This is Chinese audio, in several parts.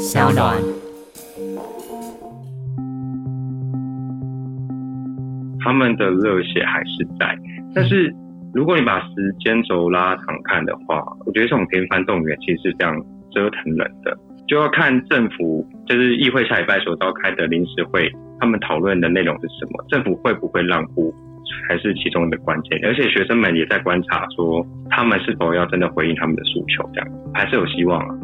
小暖。他们的热血还是在，但是如果你把时间轴拉长看的话，我觉得这种频繁动员其实是非常折腾人的，就要看政府就是议会下礼拜所召开的临时会，他们讨论的内容是什么，政府会不会让步，还是其中的关键。而且学生们也在观察，说他们是否要真的回应他们的诉求，这样还是有希望啊。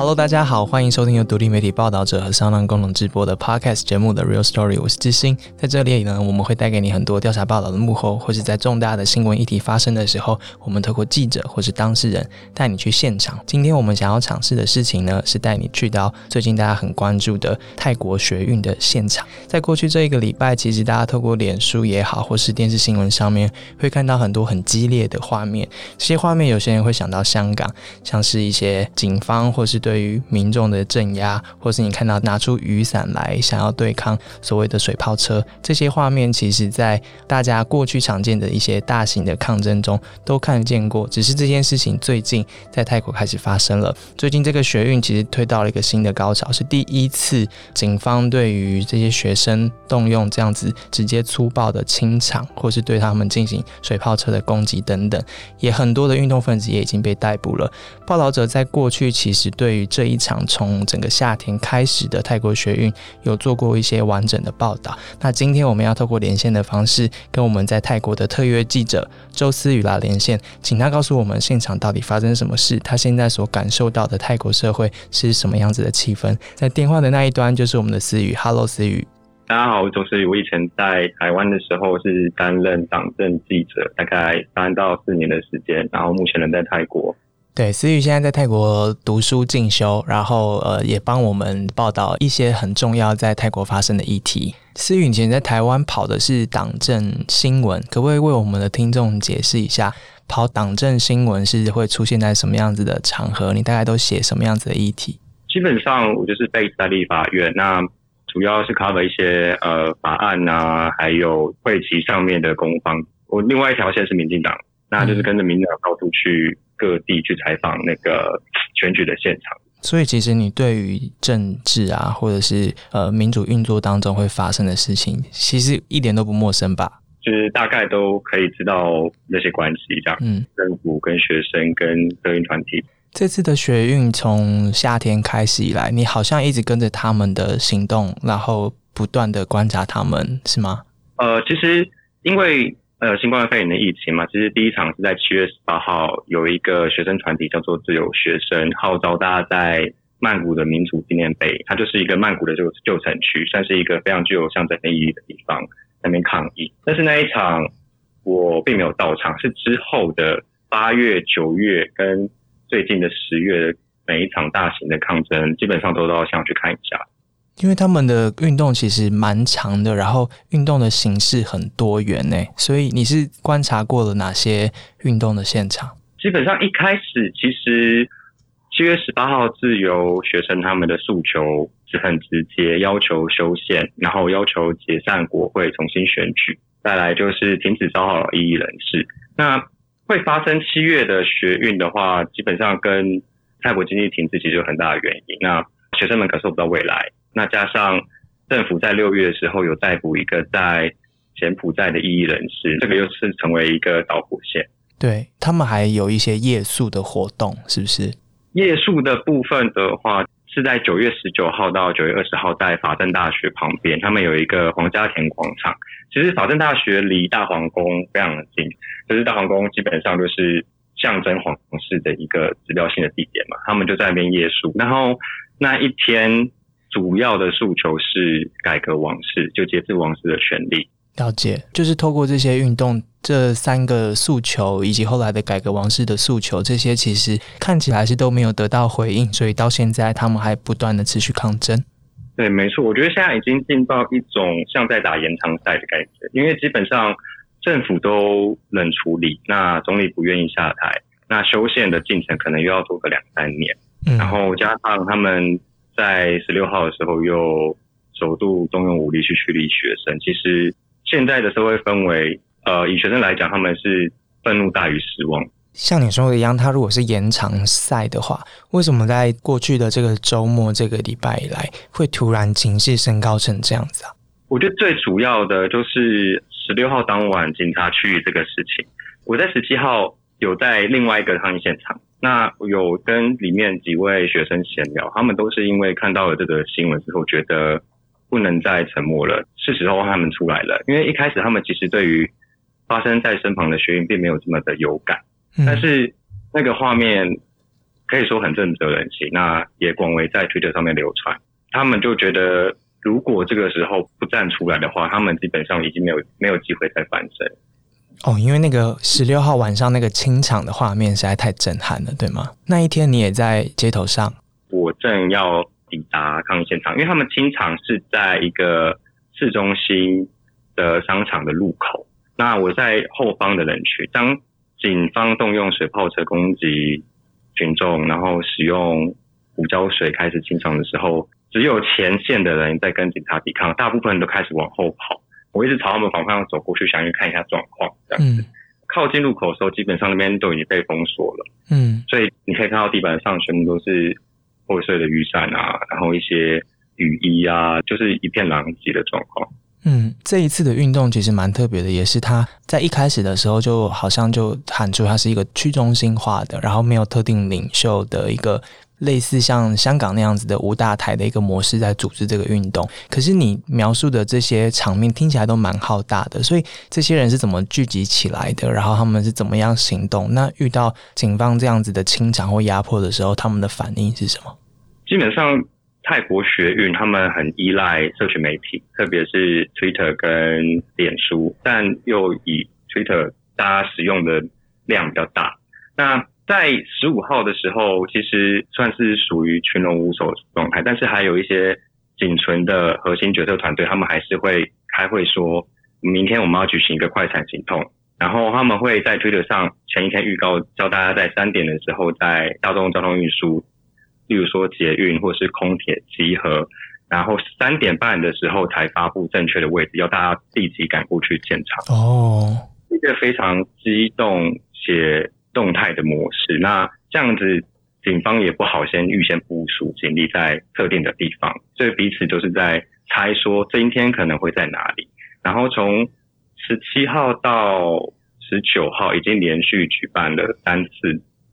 Hello，大家好，欢迎收听由独立媒体报道者和商浪共同直播的 Podcast 节目的 Real Story，我是志兴。在这里呢，我们会带给你很多调查报道的幕后，或是在重大的新闻议题发生的时候，我们透过记者或是当事人带你去现场。今天我们想要尝试的事情呢，是带你去到最近大家很关注的泰国学运的现场。在过去这一个礼拜，其实大家透过脸书也好，或是电视新闻上面，会看到很多很激烈的画面。这些画面，有些人会想到香港，像是一些警方或是对对于民众的镇压，或是你看到拿出雨伞来想要对抗所谓的水炮车，这些画面，其实在大家过去常见的一些大型的抗争中都看见过。只是这件事情最近在泰国开始发生了。最近这个学运其实推到了一个新的高潮，是第一次警方对于这些学生动用这样子直接粗暴的清场，或是对他们进行水炮车的攻击等等。也很多的运动分子也已经被逮捕了。报道者在过去其实对于这一场从整个夏天开始的泰国学运有做过一些完整的报道。那今天我们要透过连线的方式，跟我们在泰国的特约记者周思雨来连线，请他告诉我们现场到底发生什么事，他现在所感受到的泰国社会是什么样子的气氛。在电话的那一端就是我们的思雨，Hello，思雨。大家好，我周思雨。我以前在台湾的时候是担任党政记者，大概三到四年的时间，然后目前人在泰国。对，思雨现在在泰国读书进修，然后呃也帮我们报道一些很重要在泰国发生的议题。思雨以前在台湾跑的是党政新闻，可不可以为我们的听众解释一下，跑党政新闻是会出现在什么样子的场合？你大概都写什么样子的议题？基本上我就是被在立法院，那主要是 cover 一些呃法案啊，还有会期上面的攻防。我另外一条线是民进党，那就是跟着民进党到处去。各地去采访那个选举的现场，所以其实你对于政治啊，或者是呃民主运作当中会发生的事情，其实一点都不陌生吧？就是大概都可以知道那些关系，这样。嗯，政府跟学生跟德运团体，这次的学运从夏天开始以来，你好像一直跟着他们的行动，然后不断的观察他们，是吗？呃，其实因为。呃，新冠肺炎的疫情嘛，其实第一场是在七月十八号，有一个学生团体叫做自由学生，号召大家在曼谷的民主纪念碑，它就是一个曼谷的旧旧城区，算是一个非常具有象征意义的地方，那边抗议。但是那一场我并没有到场，是之后的八月、九月跟最近的十月，每一场大型的抗争，基本上都都要想去看一下。因为他们的运动其实蛮长的，然后运动的形式很多元呢，所以你是观察过了哪些运动的现场？基本上一开始，其实七月十八号自由学生他们的诉求是很直接，要求修宪，然后要求解散国会，重新选举，再来就是停止招号异议人士。那会发生七月的学运的话，基本上跟泰国经济停滞其实有很大的原因。那学生们感受不到未来。那加上政府在六月的时候有逮捕一个在柬埔寨的异议人士，这个又是成为一个导火线。对他们还有一些夜宿的活动，是不是？夜宿的部分的话，是在九月十九号到九月二十号，在法政大学旁边，他们有一个皇家田广场。其实法政大学离大皇宫非常的近，就是大皇宫基本上就是象征皇室的一个指标性的地点嘛。他们就在那边夜宿，然后那一天。主要的诉求是改革王室，就节制王室的权利。了解，就是透过这些运动，这三个诉求以及后来的改革王室的诉求，这些其实看起来是都没有得到回应，所以到现在他们还不断的持续抗争。对，没错，我觉得现在已经进到一种像在打延长赛的感觉，因为基本上政府都冷处理，那总理不愿意下台，那修宪的进程可能又要做个两三年，然后加上他们。在十六号的时候，又首度动用武力去驱离学生。其实现在的社会氛围，呃，以学生来讲，他们是愤怒大于失望。像你说的一样，他如果是延长赛的话，为什么在过去的这个周末、这个礼拜以来，会突然情势升高成这样子啊？我觉得最主要的就是十六号当晚警察去这个事情。我在十七号有在另外一个抗议现场，那有跟里面几位学生闲聊，他们都是因为看到了这个新闻之后，觉得不能再沉默了，是时候他们出来了。因为一开始他们其实对于发生在身旁的学员并没有这么的有感。但是那个画面可以说很震慑人心，那也广为在推特上面流传。他们就觉得，如果这个时候不站出来的话，他们基本上已经没有没有机会再翻身。哦，因为那个十六号晚上那个清场的画面实在太震撼了，对吗？那一天你也在街头上，我正要抵达抗议现场，因为他们清场是在一个市中心的商场的路口，那我在后方的人群当。警方动用水炮车攻击群众，然后使用胡椒水开始清场的时候，只有前线的人在跟警察抵抗，大部分人都开始往后跑。我一直朝他们方向走过去，想去看一下状况。这样子，靠近路口的时候，基本上那边都已经被封锁了。嗯，所以你可以看到地板上全部都是破碎的雨伞啊，然后一些雨衣啊，就是一片狼藉的状况。嗯，这一次的运动其实蛮特别的，也是他在一开始的时候就好像就喊出它是一个去中心化的，然后没有特定领袖的一个类似像香港那样子的五大台的一个模式在组织这个运动。可是你描述的这些场面听起来都蛮浩大的，所以这些人是怎么聚集起来的？然后他们是怎么样行动？那遇到警方这样子的清场或压迫的时候，他们的反应是什么？基本上。泰国学运，他们很依赖社群媒体，特别是 Twitter 跟脸书，但又以 Twitter 大家使用的量比较大。那在十五号的时候，其实算是属于群龙无首状态，但是还有一些仅存的核心决策团队，他们还是会开会说，明天我们要举行一个快闪行动，然后他们会在 Twitter 上前一天预告，叫大家在三点的时候在大众交通运输。例如说捷运或是空铁集合，然后三点半的时候才发布正确的位置，要大家立即赶过去现场。哦，一个非常激动且动态的模式。那这样子，警方也不好先预先部署警力在特定的地方，所以彼此都是在猜说今天可能会在哪里。然后从十七号到十九号，已经连续举办了三次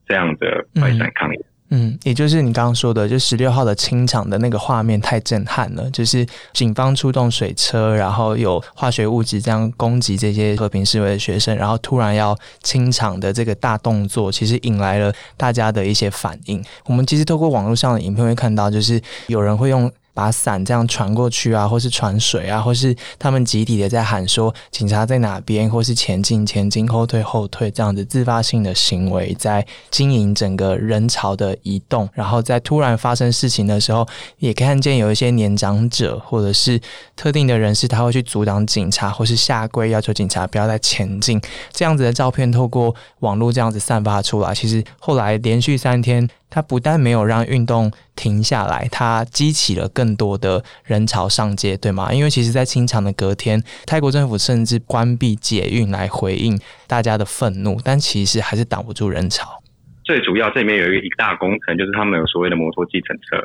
这样的快闪抗议。嗯，也就是你刚刚说的，就十六号的清场的那个画面太震撼了，就是警方出动水车，然后有化学物质这样攻击这些和平示威的学生，然后突然要清场的这个大动作，其实引来了大家的一些反应。我们其实透过网络上的影片会看到，就是有人会用。把伞这样传过去啊，或是传水啊，或是他们集体的在喊说警察在哪边，或是前进前进后退后退这样子自发性的行为，在经营整个人潮的移动。然后在突然发生事情的时候，也看见有一些年长者或者是特定的人士，他会去阻挡警察，或是下跪要求警察不要再前进。这样子的照片透过网络这样子散发出来，其实后来连续三天。它不但没有让运动停下来，它激起了更多的人潮上街，对吗？因为其实，在清场的隔天，泰国政府甚至关闭捷运来回应大家的愤怒，但其实还是挡不住人潮。最主要这里面有一个一大工程，就是他们有所谓的摩托计程车。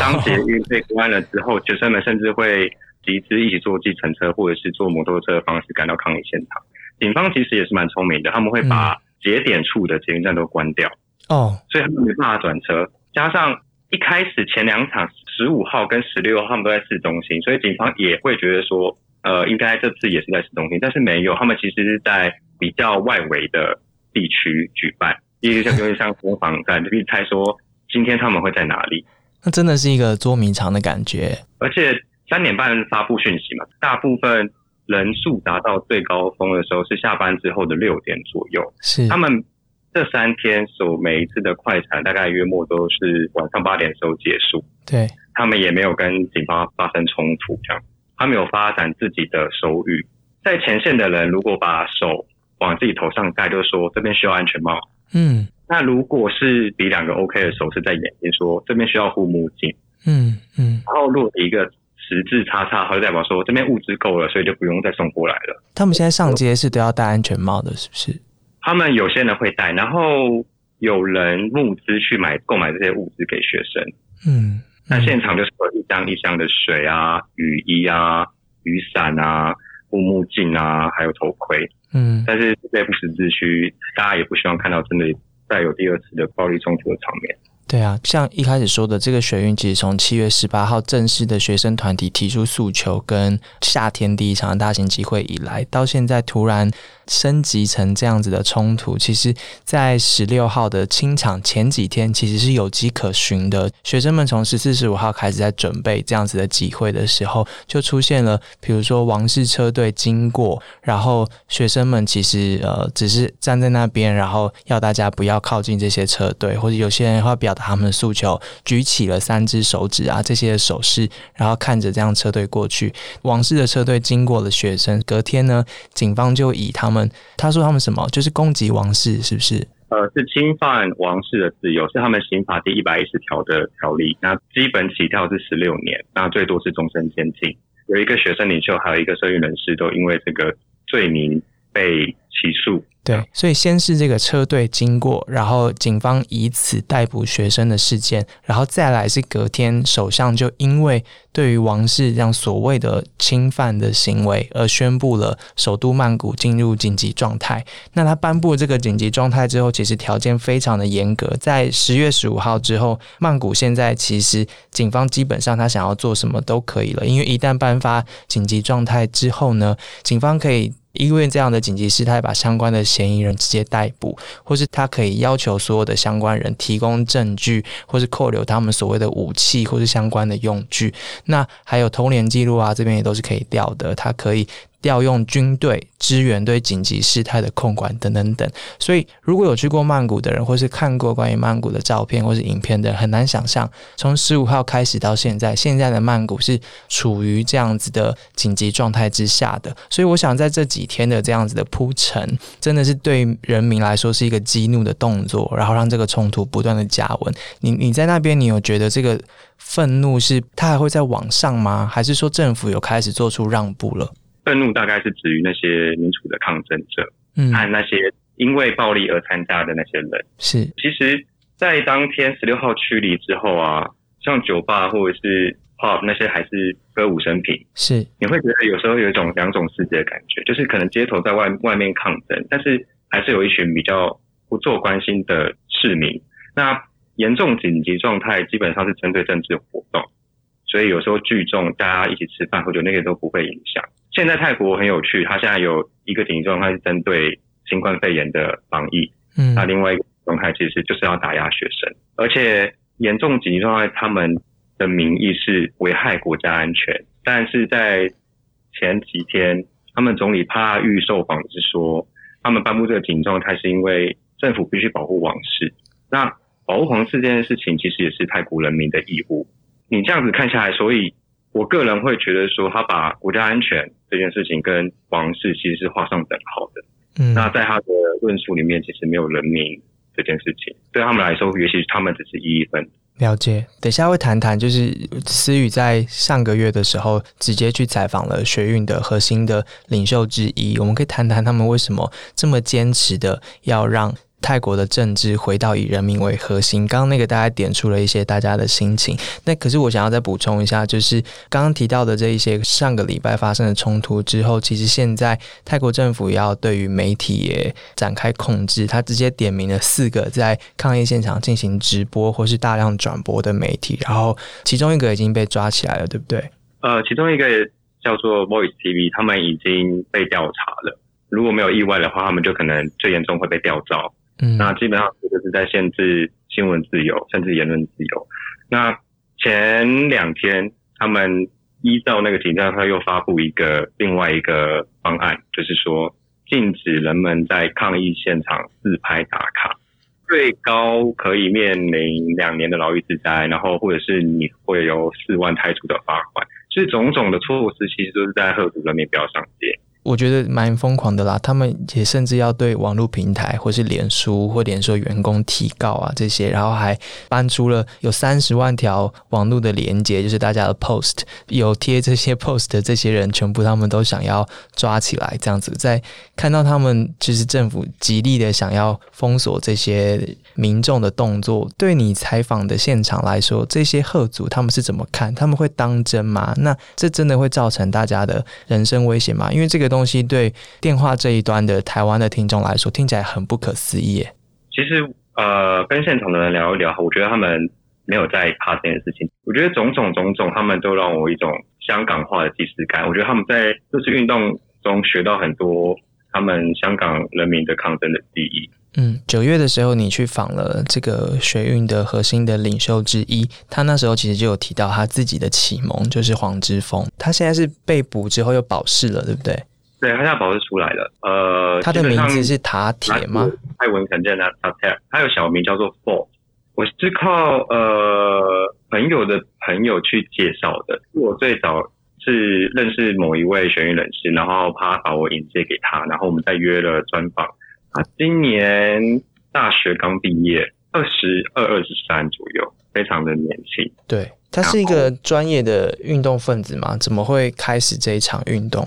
当捷运被关了之后，学生们甚至会集资一起坐计程车，或者是坐摩托车的方式赶到抗议现场。警方其实也是蛮聪明的，他们会把节点处的捷运站都关掉。哦，所以他们没办法转车，加上一开始前两场十五号跟十六号他们都在市中心，所以警方也会觉得说，呃，应该这次也是在市中心，但是没有，他们其实是在比较外围的地区举办，例如像有点像攻防战，可以猜说今天他们会在哪里。那真的是一个捉迷藏的感觉，而且三点半发布讯息嘛，大部分人数达到最高峰的时候是下班之后的六点左右，是他们。这三天所每一次的快闪，大概约莫都是晚上八点时候结束。对，他们也没有跟警方发生冲突，这样，他们有发展自己的手语。在前线的人，如果把手往自己头上盖，就说这边需要安全帽。嗯，那如果是比两个 OK 的手势在眼睛，说这边需要护目镜。嗯嗯，然后如果一个十字叉叉，就代表说这边物资够了，所以就不用再送过来了。他们现在上街是都要戴安全帽的，是不是？他们有些人会带，然后有人募资去买购买这些物资给学生。嗯，那现场就是有一箱一箱的水啊、雨衣啊、雨伞啊、护目镜啊，还有头盔。嗯，但是在不时之需，大家也不希望看到真的再有第二次的暴力冲突的场面。对啊，像一开始说的，这个学运其实从七月十八号正式的学生团体提出诉求，跟夏天第一场大型集会以来，到现在突然升级成这样子的冲突，其实，在十六号的清场前几天，其实是有迹可循的。学生们从十四、十五号开始在准备这样子的集会的时候，就出现了，比如说王室车队经过，然后学生们其实呃只是站在那边，然后要大家不要靠近这些车队，或者有些人会表。他们的诉求，举起了三只手指啊，这些手势，然后看着这样车队过去，王室的车队经过了学生，隔天呢，警方就以他们，他说他们什么，就是攻击王室，是不是？呃，是侵犯王室的自由，是他们刑法第一百一十条的条例。那基本起跳是十六年，那最多是终身监禁。有一个学生领袖，还有一个社运人士，都因为这个罪名被起诉。对，所以先是这个车队经过，然后警方以此逮捕学生的事件，然后再来是隔天首相就因为对于王室这样所谓的侵犯的行为而宣布了首都曼谷进入紧急状态。那他颁布这个紧急状态之后，其实条件非常的严格，在十月十五号之后，曼谷现在其实警方基本上他想要做什么都可以了，因为一旦颁发紧急状态之后呢，警方可以。因为这样的紧急事态，把相关的嫌疑人直接逮捕，或是他可以要求所有的相关人提供证据，或是扣留他们所谓的武器或是相关的用具。那还有通联记录啊，这边也都是可以调的。他可以。调用军队支援对紧急事态的控管等等等，所以如果有去过曼谷的人，或是看过关于曼谷的照片或是影片的，很难想象从十五号开始到现在，现在的曼谷是处于这样子的紧急状态之下的。所以我想在这几天的这样子的铺陈，真的是对人民来说是一个激怒的动作，然后让这个冲突不断的加温。你你在那边，你有觉得这个愤怒是它还会在往上吗？还是说政府有开始做出让步了？愤怒大概是指于那些民主的抗争者，嗯，和那些因为暴力而参加的那些人。是，其实，在当天十六号驱离之后啊，像酒吧或者是 pub 那些还是歌舞升平。是，你会觉得有时候有一种两种世界的感觉，就是可能街头在外外面抗争，但是还是有一群比较不做关心的市民。那严重紧急状态基本上是针对政治活动，所以有时候聚众大家一起吃饭，或者那个都不会影响。现在泰国很有趣，它现在有一个紧急状态是针对新冠肺炎的防疫，嗯，那另外一个状态其实就是要打压学生，而且严重紧急状态他们的名义是危害国家安全，但是在前几天，他们总理帕玉受访是说，他们颁布这个紧急状态是因为政府必须保护王室，那保护皇室这件事情其实也是泰国人民的义务，你这样子看下来，所以。我个人会觉得说，他把国家安全这件事情跟王室其实是画上等号的。嗯，那在他的论述里面，其实没有人民这件事情，对他们来说，也许他们只是一分。了解，等下会谈谈，就是思雨在上个月的时候直接去采访了学运的核心的领袖之一，我们可以谈谈他们为什么这么坚持的要让。泰国的政治回到以人民为核心，刚刚那个大家点出了一些大家的心情。那可是我想要再补充一下，就是刚刚提到的这一些上个礼拜发生的冲突之后，其实现在泰国政府要对于媒体也展开控制，他直接点名了四个在抗议现场进行直播或是大量转播的媒体，然后其中一个已经被抓起来了，对不对？呃，其中一个叫做 Voice TV，他们已经被调查了。如果没有意外的话，他们就可能最严重会被调招。嗯，那基本上就是在限制新闻自由，甚至言论自由。那前两天他们依照那个警察，他又发布一个另外一个方案，就是说禁止人们在抗议现场自拍打卡，最高可以面临两年的牢狱之灾，然后或者是你会有四万泰铢的罚款。所以种种的措施其实都是在吓阻人民不要上街。我觉得蛮疯狂的啦。他们也甚至要对网络平台或是脸书或脸书员工提告啊这些，然后还搬出了有三十万条网络的连接，就是大家的 post 有贴这些 post 的这些人，全部他们都想要抓起来，这样子。在看到他们就是政府极力的想要封锁这些民众的动作，对你采访的现场来说，这些贺族他们是怎么看？他们会当真吗？那这真的会造成大家的人身威胁吗？因为这个东西对电话这一端的台湾的听众来说，听起来很不可思议。其实，呃，跟现场的人聊一聊，我觉得他们没有在怕这件事情。我觉得种种种种，他们都让我一种香港化的即视感。我觉得他们在这次运动中学到很多他们香港人民的抗争的记忆。嗯，九月的时候你去访了这个学运的核心的领袖之一，他那时候其实就有提到他自己的启蒙就是黄之锋，他现在是被捕之后又保释了，对不对？对，他现在保释出来了。呃，他的名字是塔铁吗？泰文肯定的塔铁，他有小名叫做 Four。我是靠呃朋友的朋友去介绍的，我最早是认识某一位学运人士，然后他把我引荐给他，然后我们再约了专访。他今年大学刚毕业，二十二、二十三左右，非常的年轻。对他是一个专业的运动分子吗？怎么会开始这一场运动？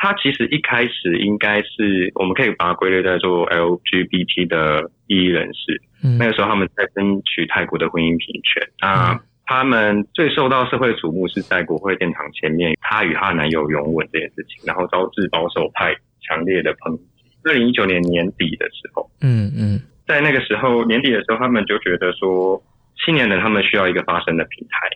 他其实一开始应该是，我们可以把它归类在做 LGBT 的异议人士。那个时候他们在争取泰国的婚姻平权。那他们最受到社会瞩目是在国会殿堂前面，她与她男友拥吻这件事情，然后招致保守派强烈的抨击。二零一九年年底的时候，嗯嗯，在那个时候年底的时候，他们就觉得说，青年人他们需要一个发声的平台，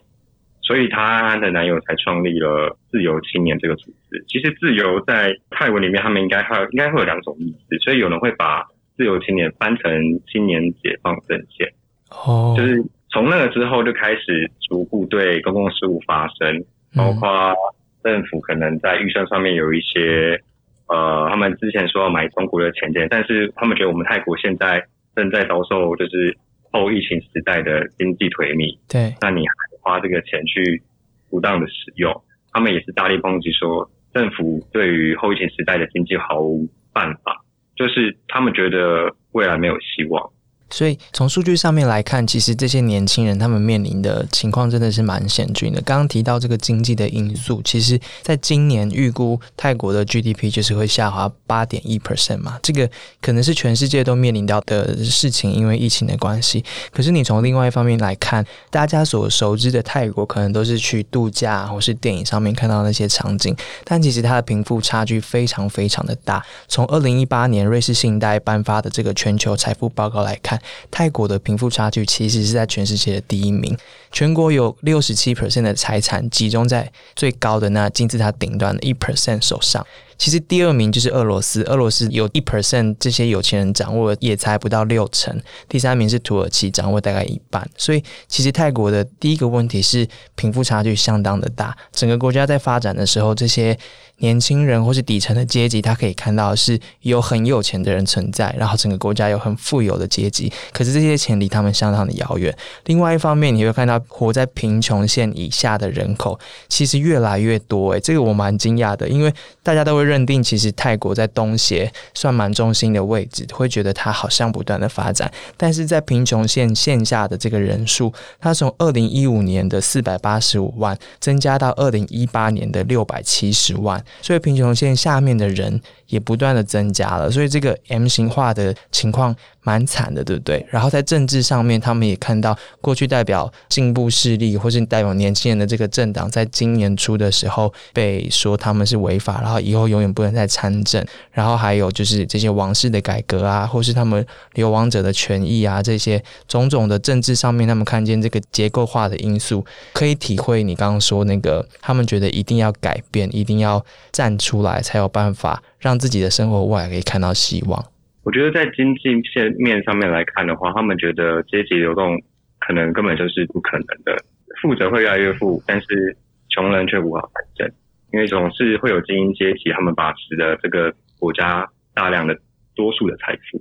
所以她的男友才创立了自由青年这个组织。其实自由在泰文里面，他们应该还有应该会有两种意思，所以有人会把自由青年翻成青年解放阵线。哦，就是从那个之后就开始逐步对公共事务发声，包括政府可能在预算上面有一些。呃，他们之前说要买中国的钱钱，但是他们觉得我们泰国现在正在遭受就是后疫情时代的经济颓靡。对，那你还花这个钱去不当的使用，他们也是大力抨击说政府对于后疫情时代的经济毫无办法，就是他们觉得未来没有希望。所以从数据上面来看，其实这些年轻人他们面临的情况真的是蛮险峻的。刚刚提到这个经济的因素，其实在今年预估泰国的 GDP 就是会下滑八点一 percent 嘛，这个可能是全世界都面临到的事情，因为疫情的关系。可是你从另外一方面来看，大家所熟知的泰国可能都是去度假或是电影上面看到那些场景，但其实它的贫富差距非常非常的大。从二零一八年瑞士信贷颁发的这个全球财富报告来看。泰国的贫富差距其实是在全世界的第一名，全国有六十七 percent 的财产集中在最高的那金字塔顶端的一 percent 手上。其实第二名就是俄罗斯，俄罗斯有一 percent 这些有钱人掌握也才不到六成。第三名是土耳其，掌握大概一半。所以其实泰国的第一个问题是贫富差距相当的大。整个国家在发展的时候，这些。年轻人或是底层的阶级，他可以看到是有很有钱的人存在，然后整个国家有很富有的阶级。可是这些钱离他们相当的遥远。另外一方面，你会看到活在贫穷线以下的人口其实越来越多。诶，这个我蛮惊讶的，因为大家都会认定其实泰国在东协算蛮中心的位置，会觉得它好像不断的发展。但是在贫穷线线下的这个人数，它从二零一五年的四百八十五万增加到二零一八年的六百七十万。所以贫穷线下面的人也不断的增加了，所以这个 M 型化的情况。蛮惨的，对不对？然后在政治上面，他们也看到过去代表进步势力或是代表年轻人的这个政党，在今年初的时候被说他们是违法，然后以后永远不能再参政。然后还有就是这些王室的改革啊，或是他们流亡者的权益啊，这些种种的政治上面，他们看见这个结构化的因素，可以体会你刚刚说那个，他们觉得一定要改变，一定要站出来，才有办法让自己的生活未来可以看到希望。我觉得在经济线面上面来看的话，他们觉得阶级流动可能根本就是不可能的，富者会越来越富，但是穷人却无法反正，因为总是会有精英阶级，他们把持着这个国家大量的多数的财富。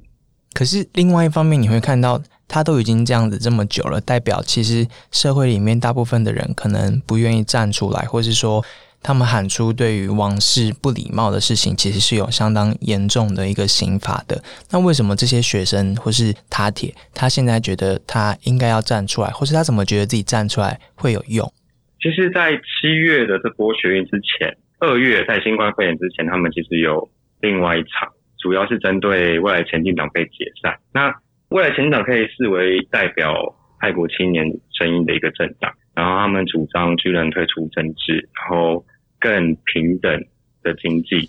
可是另外一方面，你会看到他都已经这样子这么久了，代表其实社会里面大部分的人可能不愿意站出来，或是说。他们喊出对于王室不礼貌的事情，其实是有相当严重的一个刑罚的。那为什么这些学生或是塔铁，他现在觉得他应该要站出来，或是他怎么觉得自己站出来会有用？其实，在七月的这波学运之前，二月在新冠肺炎之前，他们其实有另外一场，主要是针对未来前进党被解散。那未来前进党可以视为代表泰国青年声音的一个政党，然后他们主张军人退出政治，然后更平等的经济，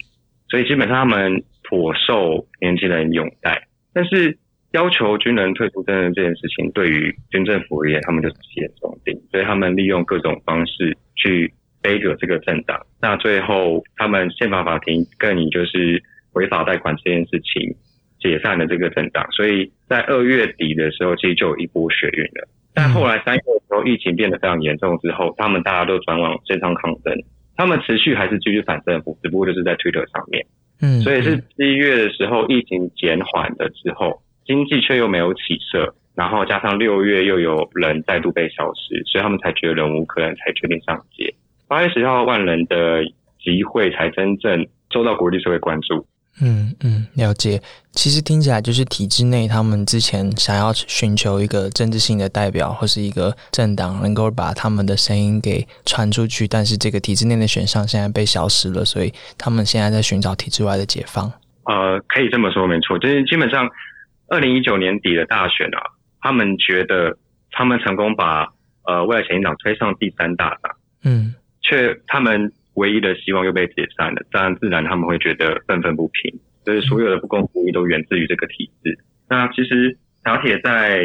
所以基本上他们颇受年轻人拥戴。但是要求军人退出政治这件事情，对于军政府而言，他们就是眼中钉，所以他们利用各种方式去背着这个政党。那最后，他们宪法法庭更以就是违法贷款这件事情。解散了这个政党，所以在二月底的时候，其实就有一波血运了。但后来三月的时候，疫情变得非常严重之后，他们大家都转往线上抗争。他们持续还是继续反政府，只不过就是在推特上面。嗯，所以是七月的时候，疫情减缓了之后，经济却又没有起色，然后加上六月又有人再度被消失，所以他们才觉得忍无可忍，才决定上街。八月十号万人的集会才真正受到国际社会关注。嗯嗯，了解。其实听起来就是体制内，他们之前想要寻求一个政治性的代表或是一个政党，能够把他们的声音给传出去。但是这个体制内的选项现在被消失了，所以他们现在在寻找体制外的解放。呃，可以这么说，没错。就是基本上，二零一九年底的大选啊，他们觉得他们成功把呃未来前进党推上第三大党，嗯，却他们。唯一的希望又被解散了，当然自然他们会觉得愤愤不平，所以所有的不公不义都源自于这个体制。那其实小铁在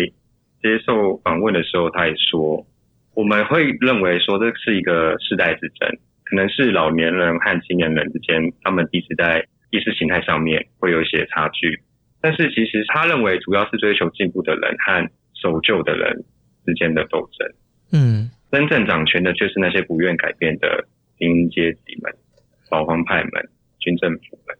接受访问的时候，他也说，我们会认为说这是一个世代之争，可能是老年人和青年人之间，他们彼此在意识形态上面会有一些差距。但是其实他认为，主要是追求进步的人和守旧的人之间的斗争。嗯，真正掌权的却是那些不愿改变的。精英阶级们、保皇派们、军政府们，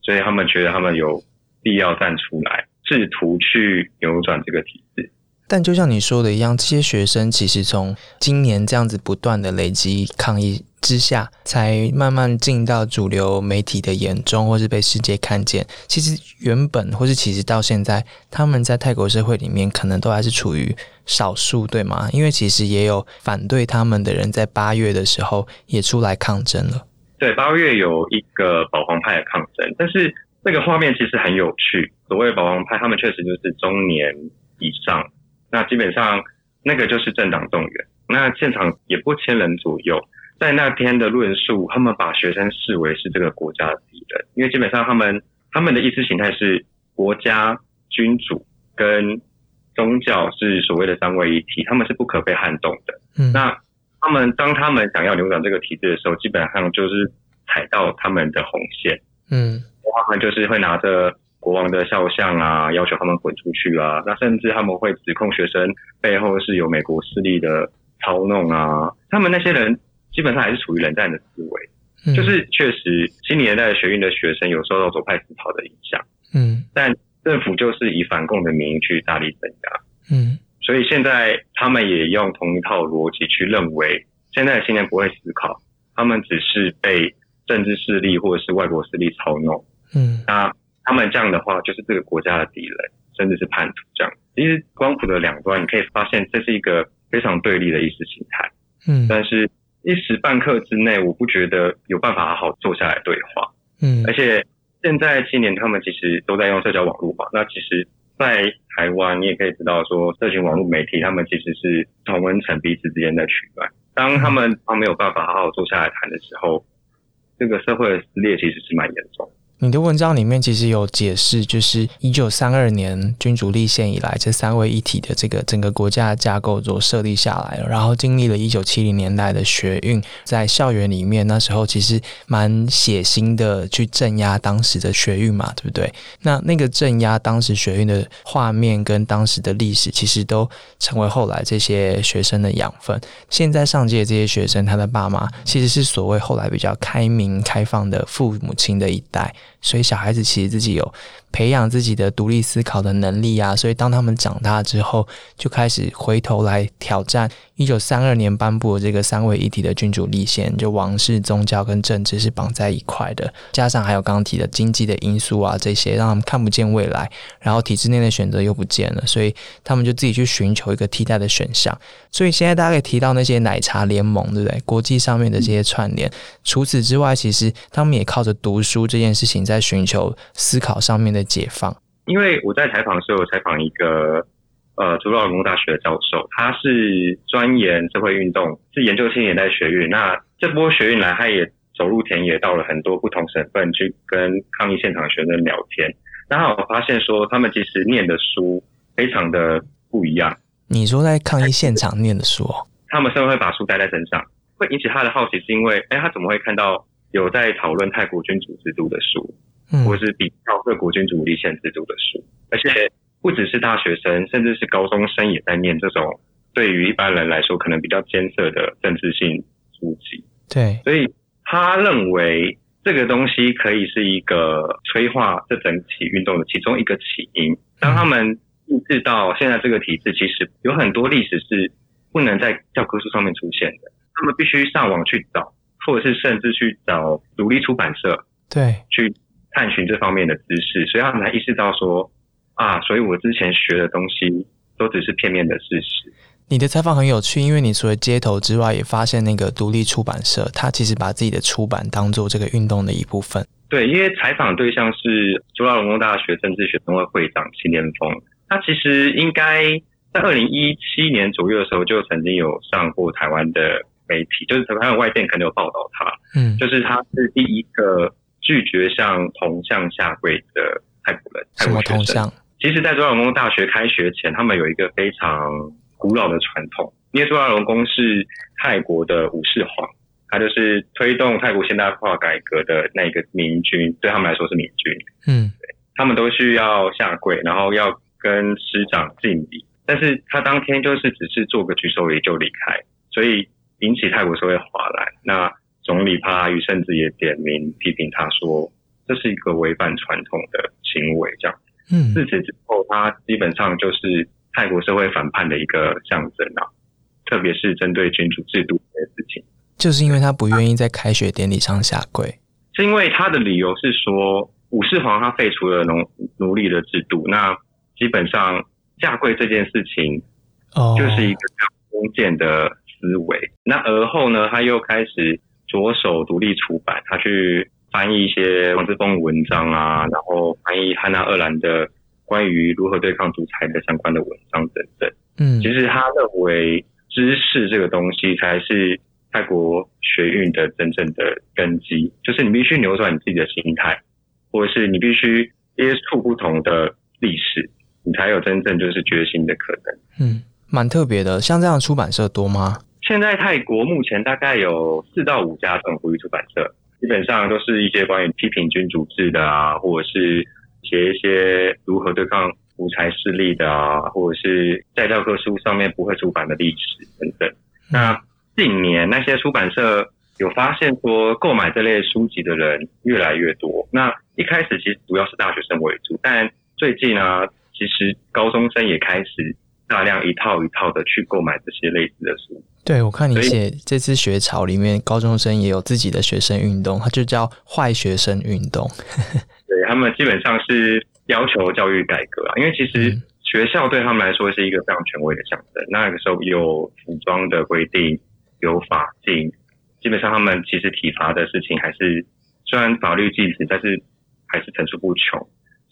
所以他们觉得他们有必要站出来，试图去扭转这个体制。但就像你说的一样，这些学生其实从今年这样子不断的累积抗议之下，才慢慢进到主流媒体的眼中，或是被世界看见。其实原本，或是其实到现在，他们在泰国社会里面，可能都还是处于。少数对吗？因为其实也有反对他们的人，在八月的时候也出来抗争了。对，八月有一个保皇派的抗争，但是那个画面其实很有趣。所谓保皇派，他们确实就是中年以上，那基本上那个就是政党动员。那现场也不千人左右，在那天的论述，他们把学生视为是这个国家的敌人，因为基本上他们他们的意识形态是国家、君主跟。宗教是所谓的三位一体，他们是不可被撼动的。嗯，那他们当他们想要扭转这个体制的时候，基本上就是踩到他们的红线。嗯，他们就是会拿着国王的肖像啊，要求他们滚出去啊。那甚至他们会指控学生背后是有美国势力的操弄啊。他们那些人基本上还是处于冷战的思维，就是确实新年代学运的学生有受到左派思潮的影响。嗯，但。政府就是以反共的名义去大力镇压，嗯，所以现在他们也用同一套逻辑去认为，现在的青年不会思考，他们只是被政治势力或者是外国势力操弄，嗯，那他们这样的话就是这个国家的敌人，甚至是叛徒这样。其实光谱的两端，你可以发现这是一个非常对立的意识形态，嗯，但是一时半刻之内，我不觉得有办法好好坐下来对话，嗯，而且。现在青年他们其实都在用社交网络嘛，那其实，在台湾你也可以知道说，社群网络媒体他们其实是同温层彼此之间的取暖。当他们他没有办法好好坐下来谈的时候，这个社会的撕裂其实是蛮严重。你的文章里面其实有解释，就是一九三二年君主立宪以来，这三位一体的这个整个国家架构都设立下来了。然后经历了一九七零年代的学运，在校园里面，那时候其实蛮血腥的，去镇压当时的学运嘛，对不对？那那个镇压当时学运的画面跟当时的历史，其实都成为后来这些学生的养分。现在上届这些学生，他的爸妈其实是所谓后来比较开明开放的父母亲的一代。所以小孩子其实自己有培养自己的独立思考的能力啊，所以当他们长大之后，就开始回头来挑战一九三二年颁布的这个三位一体的君主立宪，就王室、宗教跟政治是绑在一块的，加上还有刚刚提的经济的因素啊，这些让他们看不见未来，然后体制内的选择又不见了，所以他们就自己去寻求一个替代的选项。所以现在大家可以提到那些奶茶联盟，对不对？国际上面的这些串联，除此之外，其实他们也靠着读书这件事情在寻求思考上面的解放。因为我在采访的时候，采访一个呃，主劳农大学的教授，他是钻研社会运动，是研究青年代学运。那这波学运来，他也走入田野，到了很多不同省份去跟抗议现场学生聊天。然后我发现说，他们其实念的书非常的不一样。你说在抗议现场念的书，他们甚至会把书带在身上，会引起他的好奇，是因为哎，他怎么会看到有在讨论泰国君主制度的书，或是比较各国君主立宪制度的书？而且不只是大学生，甚至是高中生也在念这种对于一般人来说可能比较艰涩的政治性书籍。对，所以他认为这个东西可以是一个催化这整体运动的其中一个起因。当他们意识到现在这个体制其实有很多历史是不能在教科书上面出现的，他们必须上网去找，或者是甚至去找独立出版社，对，去探寻这方面的知识，所以他们才意识到说啊，所以我之前学的东西都只是片面的事实。你的采访很有趣，因为你除了街头之外，也发现那个独立出版社，他其实把自己的出版当做这个运动的一部分。对，因为采访对象是朱拉隆功大学政治学生会会长秦连峰。他其实应该在二零一七年左右的时候就曾经有上过台湾的媒体，就是台湾的外电可能有报道他，嗯，就是他是第一个拒绝向铜像下跪的泰国人。什么铜像？其实，在中华龙大学开学前，他们有一个非常古老的传统，因为中华龙宫是泰国的武士皇，他就是推动泰国现代化改革的那个明君，对他们来说是明君，嗯，他们都需要下跪，然后要。跟师长敬礼，但是他当天就是只是做个举手礼就离开，所以引起泰国社会哗然。那总理帕拉育甚至也点名批评他说，这是一个违反传统的行为。这样，嗯，自此之后，他基本上就是泰国社会反叛的一个象征啊，特别是针对君主制度这件事情，就是因为他不愿意在开学典礼上下跪，是因为他的理由是说，武士皇他废除了奴奴隶的制度，那。基本上下跪这件事情，就是一个封建的思维。那而后呢，他又开始着手独立出版，他去翻译一些王志峰文章啊，然后翻译汉娜·二兰的关于如何对抗独裁的相关的文章等等。嗯，其实他认为知识这个东西才是泰国学运的真正的根基，就是你必须扭转你自己的心态，或者是你必须接触不同的历史。你才有真正就是决心的可能。嗯，蛮特别的。像这样的出版社多吗？现在泰国目前大概有四到五家这种独立出版社，基本上都是一些关于批评君主制的啊，或者是写一些如何对抗独裁势力的啊，或者是在教科书上面不会出版的历史等等。那近年那些出版社有发现说，购买这类书籍的人越来越多。那一开始其实主要是大学生为主，但最近呢？其实高中生也开始大量一套一套的去购买这些类似的书。对，我看你写这次学潮里面，高中生也有自己的学生运动，它就叫坏学生运动。对他们基本上是要求教育改革啊，因为其实学校对他们来说是一个非常权威的象征。那个时候有服装的规定，有法禁，基本上他们其实体罚的事情还是虽然法律禁止，但是还是层出不穷。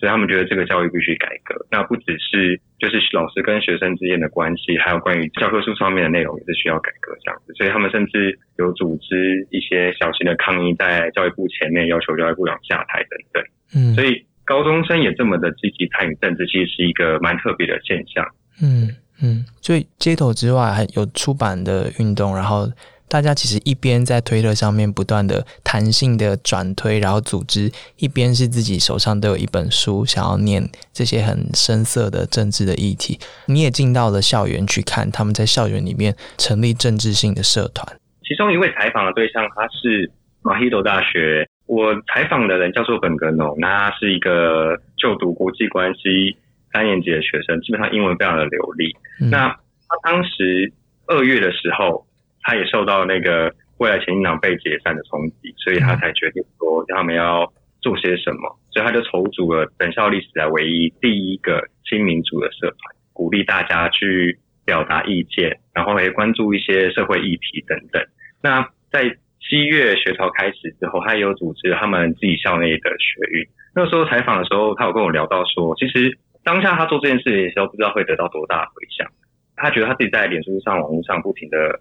所以他们觉得这个教育必须改革，那不只是就是老师跟学生之间的关系，还有关于教科书上面的内容也是需要改革这样子。所以他们甚至有组织一些小型的抗议，在教育部前面要求教育部长下台等等。嗯，所以高中生也这么的积极参与政治，其实是一个蛮特别的现象。嗯嗯，所以街头之外还有出版的运动，然后。大家其实一边在推特上面不断的弹性的转推，然后组织，一边是自己手上都有一本书，想要念这些很深色的政治的议题。你也进到了校园去看，他们在校园里面成立政治性的社团。其中一位采访的对象，他是马希多大学我采访的人叫做本格农，那他是一个就读国际关系三年级的学生，基本上英文非常的流利。那他当时二月的时候，他也受到那个未来前进党被解散的冲击，所以他才决定说他们要做些什么，所以他就筹组了本校历史来唯一第一个新民主的社团，鼓励大家去表达意见，然后也关注一些社会议题等等。那在七月学潮开始之后，他也有组织他们自己校内的学运。那时候采访的时候，他有跟我聊到说，其实当下他做这件事情的时候，不知道会得到多大的回响。他觉得他自己在脸书上、网络上不停的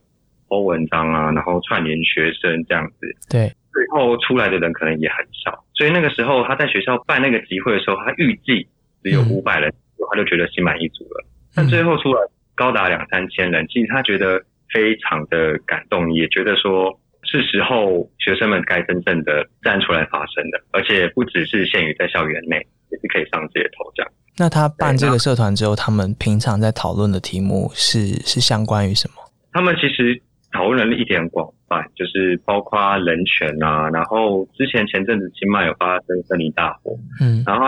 播文章啊，然后串联学生这样子，对，最后出来的人可能也很少。所以那个时候他在学校办那个集会的时候，他预计只有五百人，他就觉得心满意足了。但最后出来高达两三千人，其实他觉得非常的感动，也觉得说。是时候，学生们该真正的站出来发声的，而且不只是限于在校园内，也是可以上街头这样。那他办这个社团之后，他们平常在讨论的题目是是相关于什么？他们其实讨论的议题很广泛，就是包括人权啊，然后之前前阵子清迈有发生森林大火，嗯，然后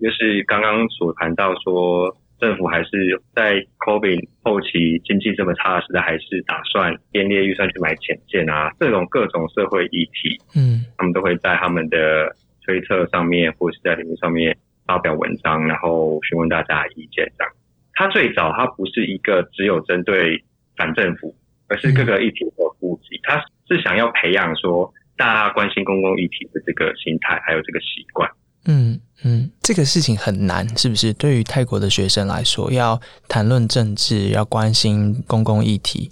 就是刚刚所谈到说。政府还是在 COVID 后期经济这么差的时代，还是打算编列预算去买潜舰啊，这种各种社会议题，嗯，他们都会在他们的推特上面或是在领域上面发表文章，然后询问大家的意见。这样，他最早他不是一个只有针对反政府，而是各个议题的顾及，他是想要培养说大家关心公共议题的这个心态，还有这个习惯。嗯嗯，这个事情很难，是不是？对于泰国的学生来说，要谈论政治，要关心公共议题，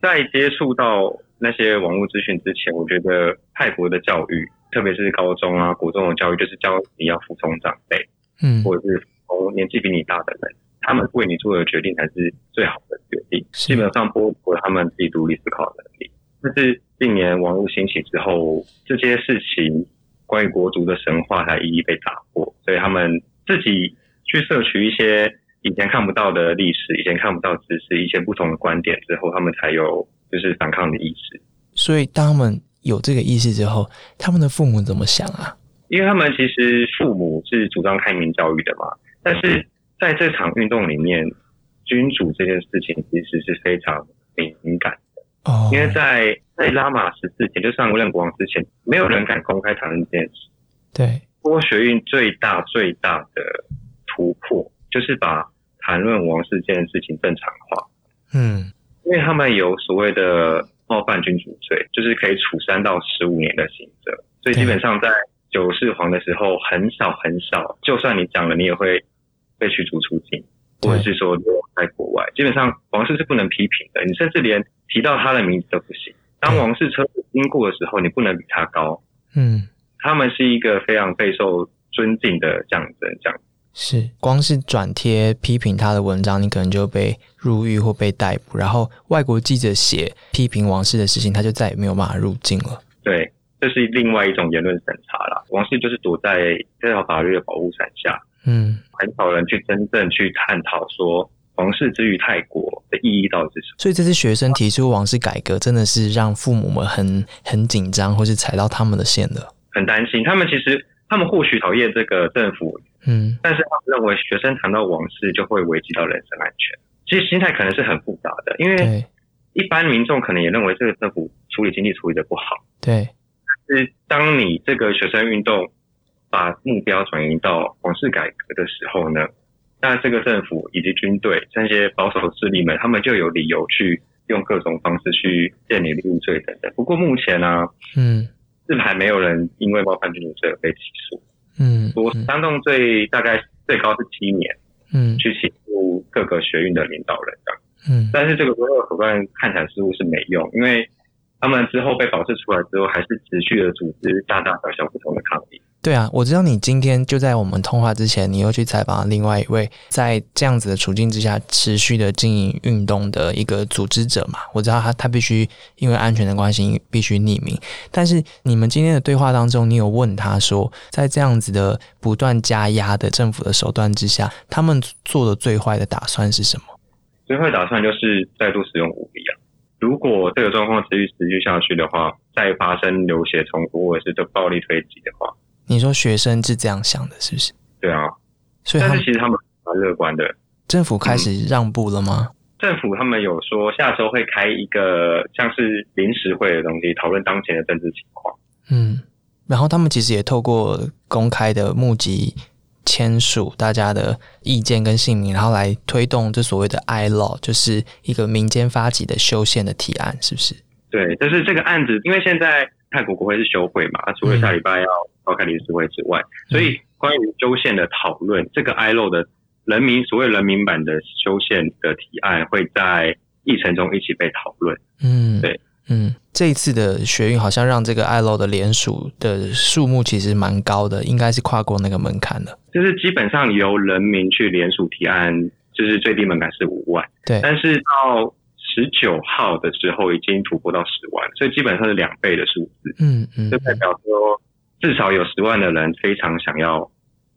在接触到那些网络资讯之前，我觉得泰国的教育，特别是高中啊、国中的教育，就是教你要服从长辈，嗯，或者是从年纪比你大的人，他们为你做的决定才是最好的决定，基本上剥夺他们自己独立思考的能力。但是近年网络兴起之后，这些事情。关于国足的神话，才一一被打破，所以他们自己去摄取一些以前看不到的历史，以前看不到知识，一些不同的观点之后，他们才有就是反抗的意识。所以，当他们有这个意识之后，他们的父母怎么想啊？因为他们其实父母是主张开明教育的嘛，但是在这场运动里面，君主这件事情其实是非常敏感的。哦，因为在在拉玛十四前，就上任国王之前，没有人敢公开谈论这件事。对，波学运最大最大的突破，就是把谈论王室这件事情正常化。嗯，因为他们有所谓的冒犯君主罪，就是可以处三到十五年的刑责，所以基本上在九世皇的时候，很少很少，就算你讲了，你也会被驱逐出境。或者是说留在国外，基本上王室是不能批评的，你甚至连提到他的名字都不行。当王室车经过的时候，你不能比他高。嗯，他们是一个非常备受尊敬的象征，这样是光是转贴批评他的文章，你可能就被入狱或被逮捕。然后外国记者写批评王室的事情，他就再也没有办法入境了。对，这是另外一种言论审查了。王室就是躲在这条法律的保护伞下。嗯，很少人去真正去探讨说王室之于泰国的意义到底是什么。所以这次学生提出王室改革，真的是让父母们很很紧张，或是踩到他们的线了。很担心，他们其实他们或许讨厌这个政府，嗯，但是他们认为学生谈到王室就会危及到人身安全。其实心态可能是很复杂的，因为一般民众可能也认为这个政府处理经济处理的不好。对，是当你这个学生运动。把目标转移到皇室改革的时候呢，那这个政府以及军队这些保守势力们，他们就有理由去用各种方式去建立入罪等等。不过目前呢，嗯，是还没有人因为冒犯君主罪而被起诉。嗯，我当动罪大概最高是七年，嗯，去起诉各个学运的领导人的。嗯，但是这个所有手段看起来似乎是没用，因为他们之后被保释出来之后，还是持续的组织大大小小不同的抗议。对啊，我知道你今天就在我们通话之前，你又去采访了另外一位在这样子的处境之下持续的经营运动的一个组织者嘛。我知道他他必须因为安全的关系必须匿名，但是你们今天的对话当中，你有问他说，在这样子的不断加压的政府的手段之下，他们做的最坏的打算是什么？最坏打算就是再度使用武力啊！如果这个状况持续持续下去的话，再发生流血冲突或者是这暴力推挤的话，你说学生是这样想的，是不是？对啊，所以他们但是其实他们蛮乐观的。政府开始让步了吗？政府他们有说下周会开一个像是临时会的东西，讨论当前的政治情况。嗯，然后他们其实也透过公开的募集签署大家的意见跟姓名，然后来推动这所谓的 I law，就是一个民间发起的修宪的提案，是不是？对，就是这个案子，因为现在泰国国会是休会嘛，除了下礼拜要召开临时会之外，所以关于修宪的讨论，这个 ILO 的人民所谓人民版的修宪的提案会在议程中一起被讨论。嗯，对，嗯，这一次的学运好像让这个 I law 的联署的数目其实蛮高的，应该是跨过那个门槛的。就是基本上由人民去联署提案，就是最低门槛是五万，对，但是到十九号的时候已经突破到十万，所以基本上是两倍的数字。嗯嗯这代表说，至少有十万的人非常想要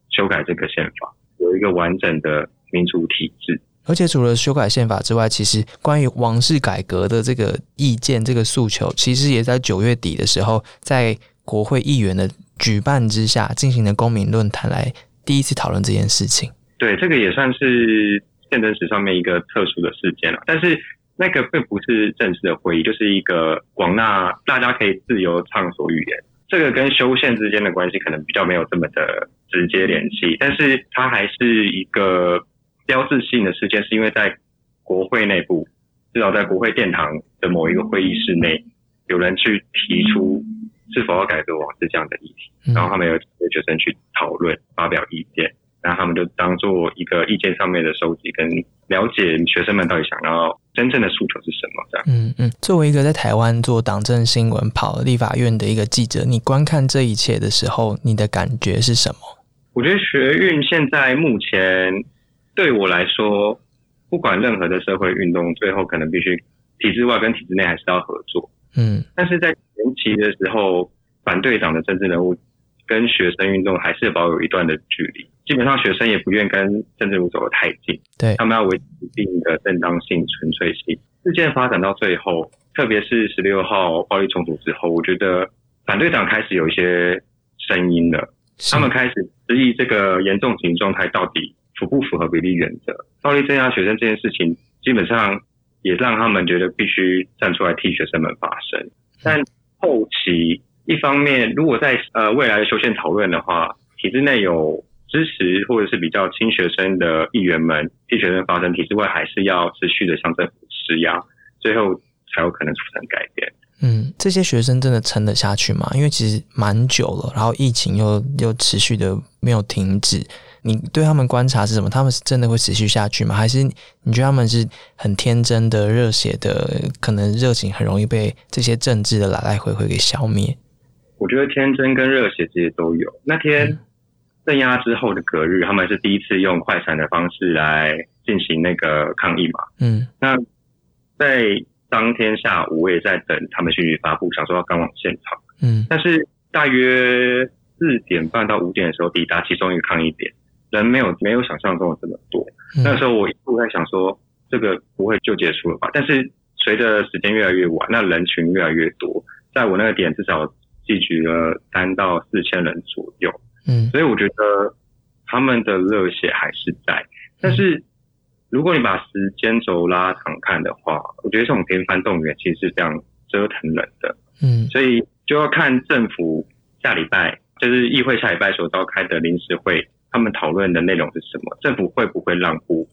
修改这个宪法，有一个完整的民主体制。而且除了修改宪法之外，其实关于王室改革的这个意见、这个诉求，其实也在九月底的时候，在国会议员的举办之下进行的公民论坛来第一次讨论这件事情。对，这个也算是宪政史上面一个特殊的事件了。但是那个并不是正式的会议，就是一个广纳大家可以自由畅所欲言。这个跟修宪之间的关系可能比较没有这么的直接联系，但是它还是一个标志性的事件，是因为在国会内部，至少在国会殿堂的某一个会议室内，有人去提出是否要改革王室这样的议题。嗯然后他们有几个学生去讨论、发表意见，然后他们就当做一个意见上面的收集，跟了解学生们到底想要真正的诉求是什么。这样，嗯嗯，作为一个在台湾做党政新闻、跑立法院的一个记者，你观看这一切的时候，你的感觉是什么？我觉得学运现在目前对我来说，不管任何的社会运动，最后可能必须体制外跟体制内还是要合作。嗯但是在前期的时候，反对党的政治人物跟学生运动还是保有一段的距离。基本上学生也不愿跟政治人物走得太近，对他们要维持一定的正当性、纯粹性。事件发展到最后，特别是十六号暴力冲突之后，我觉得反对党开始有一些声音了，他们开始质疑这个严重情状态到底符不符合比例原则。暴力镇压学生这件事情，基本上也让他们觉得必须站出来替学生们发声。但后期一方面，如果在呃未来的修宪讨论的话，体制内有支持或者是比较亲学生的议员们替学生发声，体制外还是要持续的向政府施压，最后才有可能促成改变。嗯，这些学生真的撑得下去吗？因为其实蛮久了，然后疫情又又持续的没有停止。你对他们观察是什么？他们是真的会持续下去吗？还是你觉得他们是很天真的、热血的？可能热情很容易被这些政治的来来回回给消灭。我觉得天真跟热血这些都有。那天镇压之后的隔日，他们是第一次用快闪的方式来进行那个抗议嘛。嗯那在当天下午，我也在等他们讯息发布，想说要赶往现场。嗯但是大约四点半到五点的时候抵达其中一个抗议点，人没有没有想象中的这么多。嗯那时候我一度在想说，这个不会就结束了吧？但是随着时间越来越晚，那人群越来越多，在我那个点至少聚集了三到四千人左右，嗯所以我觉得他们的热血还是在。但是如果你把时间轴拉长看的话，我觉得这种频繁动员其实是非常折腾人的。嗯所以就要看政府下礼拜，就是议会下礼拜所召开的临时会，他们讨论的内容是什么，政府会不会让步，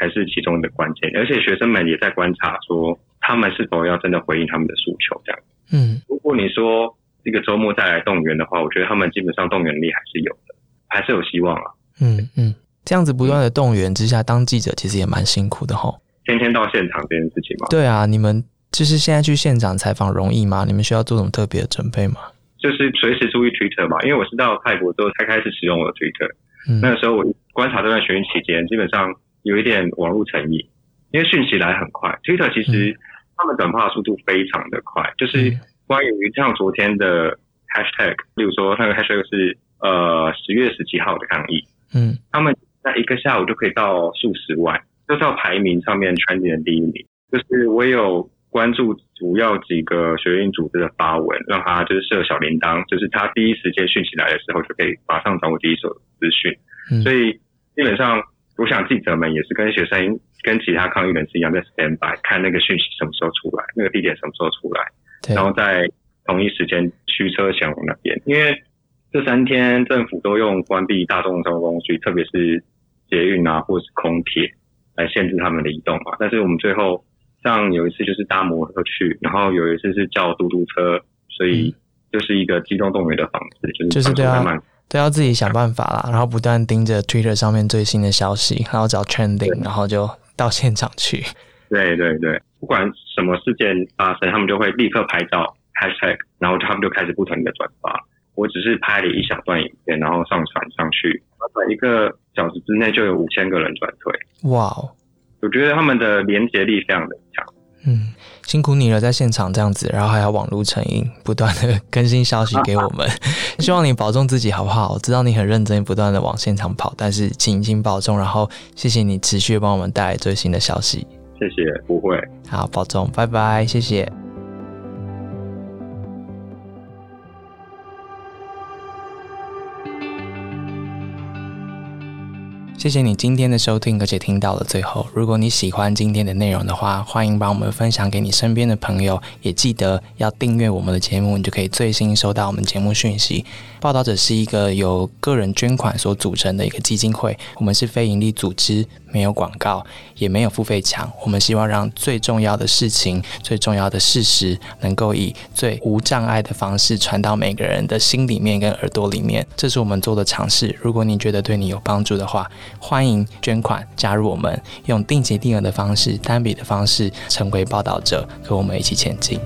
还是其中的关键。而且学生们也在观察说，他们是否要真的回应他们的诉求。这样，嗯如果你说这个周末再来动员的话，我觉得他们基本上动员力还是有的，还是有希望啊。嗯嗯，这样子不断的动员之下，当记者其实也蛮辛苦的吼。天天到现场这件事情嘛，对啊，你们就是现在去现场采访容易吗？你们需要做什么特别的准备吗？就是随时注意 Twitter 嘛，因为我是到泰国之后才开始使用我的 Twitter。嗯那个时候我观察这段学运期间，基本上有一点网络成瘾，因为讯息来很快。Twitter 其实他们转发的速度非常的快，就是嗯关于像昨天的 hashtag，例如说那个 hashtag 是呃十月十七号的抗议，嗯他们在一个下午就可以到数十万，就到排名上面 trending 的第一名。就是我有关注主要几个学运组织的发文，让他就是设小铃铛，就是他第一时间讯息来的时候就可以马上掌握第一手资讯。所以基本上，我想记者们也是跟学生、跟其他抗议人士一样，在 stand by 看那个讯息什么时候出来，那个地点什么时候出来，然后在同一时间驱车前往那边。因为这三天政府都用关闭大众交通工具，特别是捷运啊，或者是空铁来限制他们的移动嘛。但是我们最后像有一次就是搭摩托去，然后有一次是叫嘟嘟车，所以就是一个机动动员的方式，就是就是慢慢。都要自己想办法啦，然后不断盯着 Twitter 上面最新的消息，然后找 trending，然后就到现场去。对对对，不管什么事件发生，他们就会立刻拍照 hashtag，然后他们就开始不停的转发。我只是拍了一小段影片，然后上传上去，短短一个小时之内就有五千个人转推。哇哦，我觉得他们的连接力非常的强。嗯。辛苦你了，在现场这样子，然后还要网络成音，不断的更新消息给我们。希望你保重自己，好不好？我知道你很认真，不断的往现场跑，但是请请保重。然后谢谢你持续帮我们带来最新的消息。谢谢，不会。好，保重，拜拜，谢谢。谢谢你今天的收听，而且听到了最后。如果你喜欢今天的内容的话，欢迎把我们分享给你身边的朋友，也记得要订阅我们的节目，你就可以最新收到我们节目讯息。报道者是一个由个人捐款所组成的一个基金会，我们是非营利组织。没有广告，也没有付费墙。我们希望让最重要的事情、最重要的事实，能够以最无障碍的方式传到每个人的心里面跟耳朵里面。这是我们做的尝试。如果你觉得对你有帮助的话，欢迎捐款加入我们，用定期定额的方式、单笔的方式成为报道者，和我们一起前进。